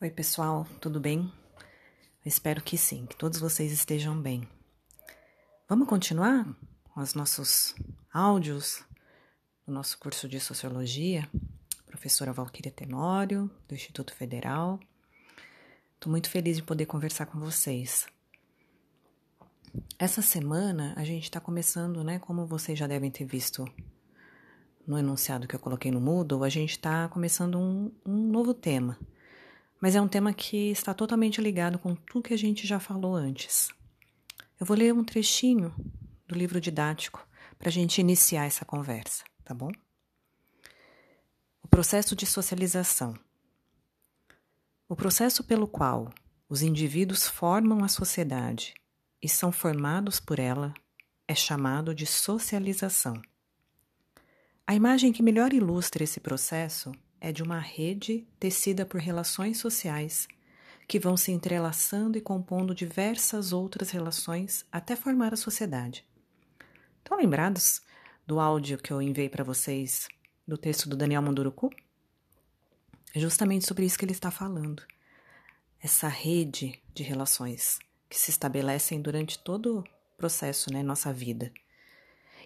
Oi, pessoal, tudo bem? Espero que sim, que todos vocês estejam bem. Vamos continuar com os nossos áudios do nosso curso de Sociologia? Professora Valquíria Tenório, do Instituto Federal. Estou muito feliz de poder conversar com vocês. Essa semana a gente está começando, né? Como vocês já devem ter visto no enunciado que eu coloquei no Moodle, a gente está começando um, um novo tema mas é um tema que está totalmente ligado com tudo que a gente já falou antes. Eu vou ler um trechinho do livro didático para a gente iniciar essa conversa, tá bom? O processo de socialização. O processo pelo qual os indivíduos formam a sociedade e são formados por ela é chamado de socialização. A imagem que melhor ilustra esse processo é de uma rede tecida por relações sociais que vão se entrelaçando e compondo diversas outras relações até formar a sociedade. Estão lembrados do áudio que eu enviei para vocês do texto do Daniel Munduruku? É justamente sobre isso que ele está falando. Essa rede de relações que se estabelecem durante todo o processo, né, nossa vida.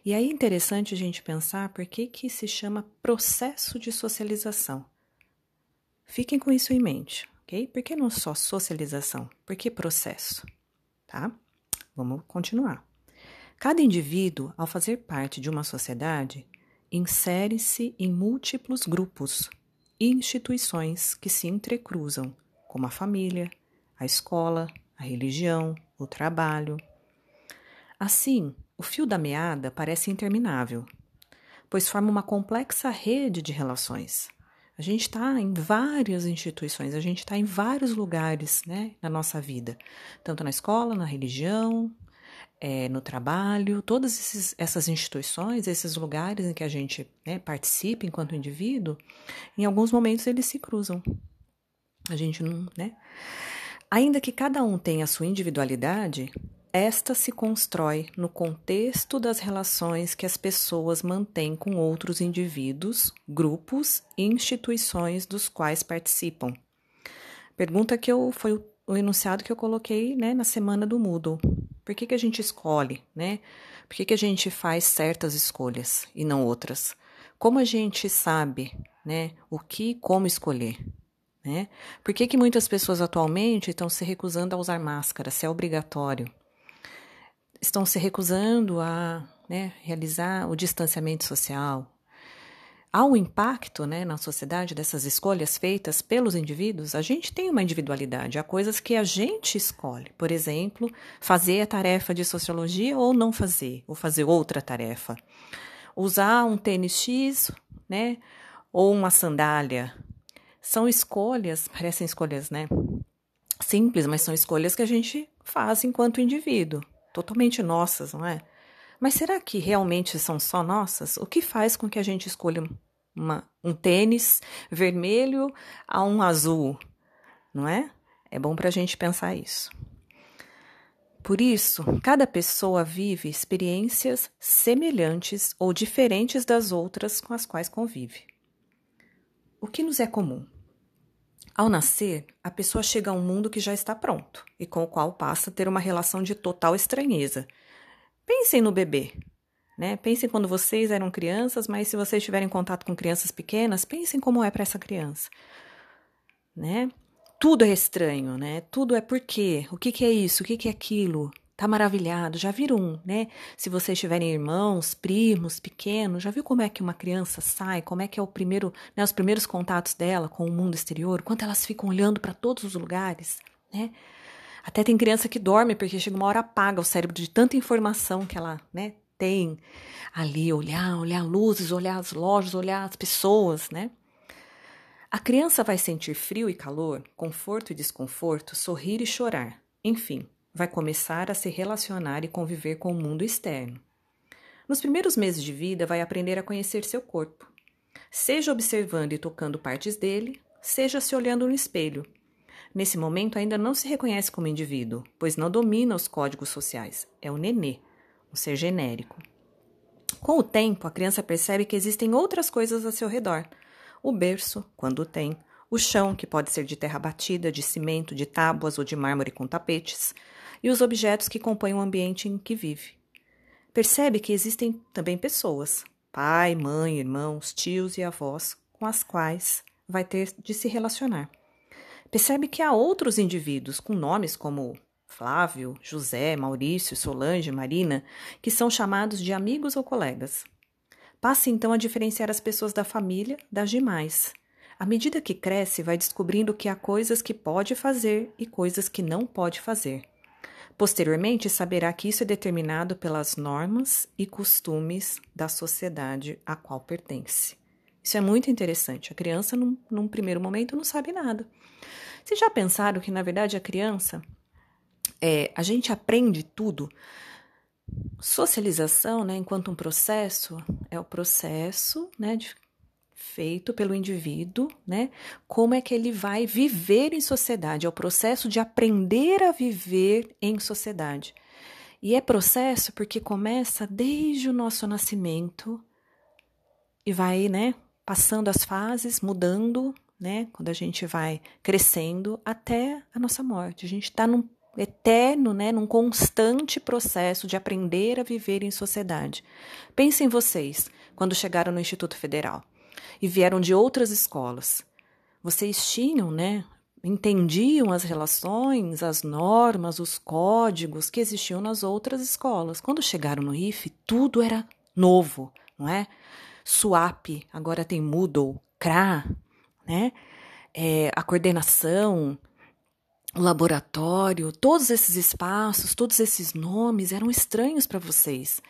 E aí é interessante a gente pensar por que, que se chama processo de socialização. Fiquem com isso em mente, ok? Por que não só socialização? Por que processo? Tá? Vamos continuar. Cada indivíduo, ao fazer parte de uma sociedade, insere-se em múltiplos grupos e instituições que se entrecruzam, como a família, a escola, a religião, o trabalho. Assim, o fio da meada parece interminável, pois forma uma complexa rede de relações. A gente está em várias instituições, a gente está em vários lugares né, na nossa vida, tanto na escola, na religião, é, no trabalho, todas esses, essas instituições, esses lugares em que a gente né, participa enquanto indivíduo, em alguns momentos eles se cruzam. A gente não, né? Ainda que cada um tenha a sua individualidade, esta se constrói no contexto das relações que as pessoas mantêm com outros indivíduos, grupos e instituições dos quais participam. Pergunta que eu foi o enunciado que eu coloquei né, na semana do Moodle. Por que, que a gente escolhe, né? Por que, que a gente faz certas escolhas e não outras? Como a gente sabe, né, o que e como escolher? Né? Por que, que muitas pessoas atualmente estão se recusando a usar máscara, se é obrigatório? Estão se recusando a né, realizar o distanciamento social. Há um impacto né, na sociedade dessas escolhas feitas pelos indivíduos. A gente tem uma individualidade, há coisas que a gente escolhe. Por exemplo, fazer a tarefa de sociologia ou não fazer, ou fazer outra tarefa. Usar um tênis X, né, ou uma sandália. São escolhas, parecem escolhas, né? Simples, mas são escolhas que a gente faz enquanto indivíduo totalmente nossas, não é? Mas será que realmente são só nossas? O que faz com que a gente escolha uma, um tênis vermelho a um azul, não é? É bom para a gente pensar isso. Por isso, cada pessoa vive experiências semelhantes ou diferentes das outras com as quais convive. O que nos é comum? Ao nascer, a pessoa chega a um mundo que já está pronto e com o qual passa a ter uma relação de total estranheza. Pensem no bebê. Né? Pensem quando vocês eram crianças, mas se vocês tiverem contato com crianças pequenas, pensem como é para essa criança. Né? Tudo é estranho, né? Tudo é por quê? O que, que é isso? O que, que é aquilo? Tá maravilhado. Já viram, né? Se vocês tiverem irmãos, primos, pequenos, já viu como é que uma criança sai? Como é que é o primeiro, né, os primeiros contatos dela com o mundo exterior? Quanto elas ficam olhando para todos os lugares, né? Até tem criança que dorme porque chega uma hora apaga o cérebro de tanta informação que ela, né, tem ali, olhar, olhar luzes, olhar as lojas, olhar as pessoas, né? A criança vai sentir frio e calor, conforto e desconforto, sorrir e chorar. Enfim, vai começar a se relacionar e conviver com o mundo externo. Nos primeiros meses de vida, vai aprender a conhecer seu corpo, seja observando e tocando partes dele, seja se olhando no espelho. Nesse momento, ainda não se reconhece como indivíduo, pois não domina os códigos sociais. É o nenê, um ser genérico. Com o tempo, a criança percebe que existem outras coisas a seu redor: o berço, quando tem, o chão, que pode ser de terra batida, de cimento, de tábuas ou de mármore com tapetes, e os objetos que compõem o ambiente em que vive. Percebe que existem também pessoas, pai, mãe, irmãos, tios e avós, com as quais vai ter de se relacionar. Percebe que há outros indivíduos com nomes como Flávio, José, Maurício, Solange, Marina, que são chamados de amigos ou colegas. Passe então a diferenciar as pessoas da família das demais. À medida que cresce, vai descobrindo que há coisas que pode fazer e coisas que não pode fazer. Posteriormente, saberá que isso é determinado pelas normas e costumes da sociedade a qual pertence. Isso é muito interessante. A criança, num, num primeiro momento, não sabe nada. Vocês já pensaram que, na verdade, a criança, é, a gente aprende tudo? Socialização, né, enquanto um processo, é o processo né, de feito pelo indivíduo, né? Como é que ele vai viver em sociedade? É o processo de aprender a viver em sociedade. E é processo porque começa desde o nosso nascimento e vai, né, passando as fases, mudando, né, quando a gente vai crescendo até a nossa morte. A gente está num eterno, né, num constante processo de aprender a viver em sociedade. Pensem vocês, quando chegaram no Instituto Federal e vieram de outras escolas. Vocês tinham, né? Entendiam as relações, as normas, os códigos que existiam nas outras escolas. Quando chegaram no IF, tudo era novo, não é? SWAP, agora tem Moodle, CRA, né? É, a coordenação, o laboratório, todos esses espaços, todos esses nomes eram estranhos para vocês.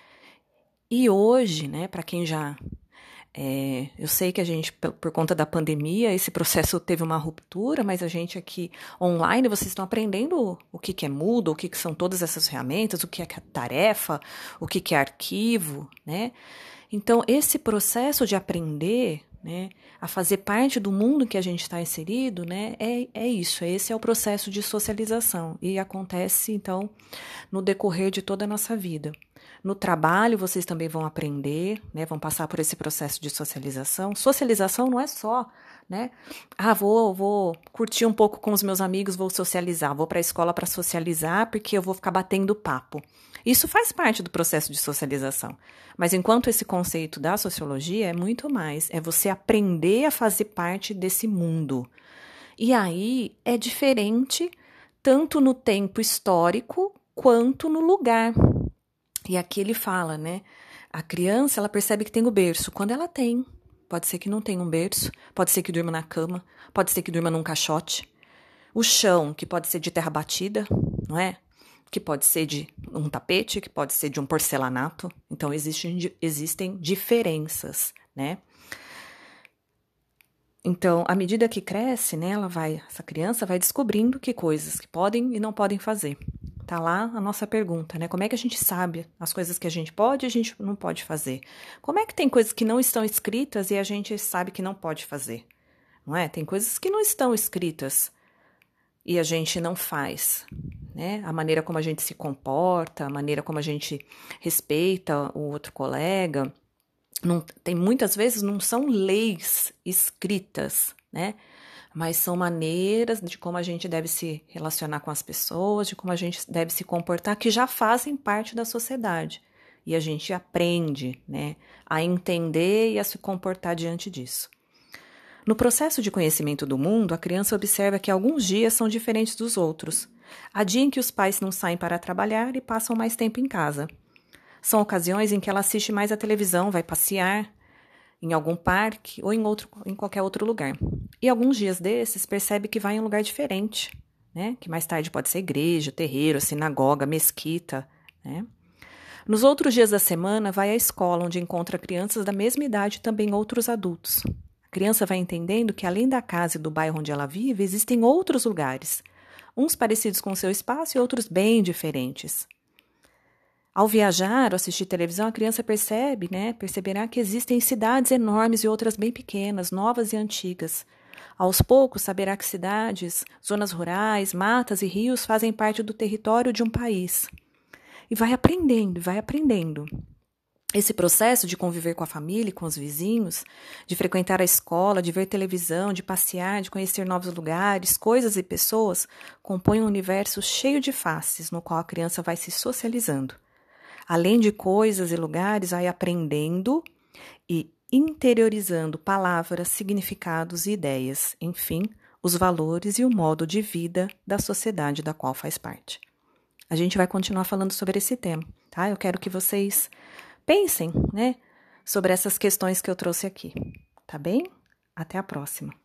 E hoje, né, para quem já é, eu sei que a gente, por conta da pandemia, esse processo teve uma ruptura, mas a gente aqui online, vocês estão aprendendo o que, que é Moodle, o que, que são todas essas ferramentas, o que é tarefa, o que, que é arquivo, né? Então, esse processo de aprender, né, a fazer parte do mundo que a gente está inserido, né, é, é isso, esse é o processo de socialização e acontece, então, no decorrer de toda a nossa vida. No trabalho, vocês também vão aprender, né? Vão passar por esse processo de socialização. Socialização não é só, né? Ah, vou, vou curtir um pouco com os meus amigos, vou socializar, vou para a escola para socializar, porque eu vou ficar batendo papo. Isso faz parte do processo de socialização. Mas enquanto esse conceito da sociologia é muito mais, é você aprender a fazer parte desse mundo. E aí é diferente tanto no tempo histórico quanto no lugar. E aqui ele fala, né? A criança, ela percebe que tem o berço. Quando ela tem, pode ser que não tenha um berço, pode ser que durma na cama, pode ser que durma num caixote. O chão, que pode ser de terra batida, não é? Que pode ser de um tapete, que pode ser de um porcelanato. Então, existem, existem diferenças, né? Então, à medida que cresce, né, ela vai, essa criança vai descobrindo que coisas que podem e não podem fazer. Tá lá a nossa pergunta, né? Como é que a gente sabe as coisas que a gente pode e a gente não pode fazer? Como é que tem coisas que não estão escritas e a gente sabe que não pode fazer? Não é? Tem coisas que não estão escritas e a gente não faz, né? A maneira como a gente se comporta, a maneira como a gente respeita o outro colega, não, tem muitas vezes não são leis escritas, né? Mas são maneiras de como a gente deve se relacionar com as pessoas, de como a gente deve se comportar, que já fazem parte da sociedade. E a gente aprende né, a entender e a se comportar diante disso. No processo de conhecimento do mundo, a criança observa que alguns dias são diferentes dos outros. Há dia em que os pais não saem para trabalhar e passam mais tempo em casa. São ocasiões em que ela assiste mais a televisão, vai passear, em algum parque ou em, outro, em qualquer outro lugar. E alguns dias desses percebe que vai em um lugar diferente, né? Que mais tarde pode ser igreja, terreiro, sinagoga, mesquita, né? Nos outros dias da semana, vai à escola, onde encontra crianças da mesma idade e também outros adultos. A criança vai entendendo que, além da casa e do bairro onde ela vive, existem outros lugares, uns parecidos com seu espaço e outros bem diferentes. Ao viajar ou assistir televisão, a criança percebe, né, perceberá que existem cidades enormes e outras bem pequenas, novas e antigas. Aos poucos, saberá que cidades, zonas rurais, matas e rios fazem parte do território de um país. E vai aprendendo, vai aprendendo. esse processo de conviver com a família e com os vizinhos, de frequentar a escola, de ver televisão, de passear, de conhecer novos lugares, coisas e pessoas, compõe um universo cheio de faces no qual a criança vai se socializando. Além de coisas e lugares, vai aprendendo e interiorizando palavras, significados e ideias, enfim, os valores e o modo de vida da sociedade da qual faz parte. A gente vai continuar falando sobre esse tema, tá? Eu quero que vocês pensem, né, sobre essas questões que eu trouxe aqui, tá bem? Até a próxima.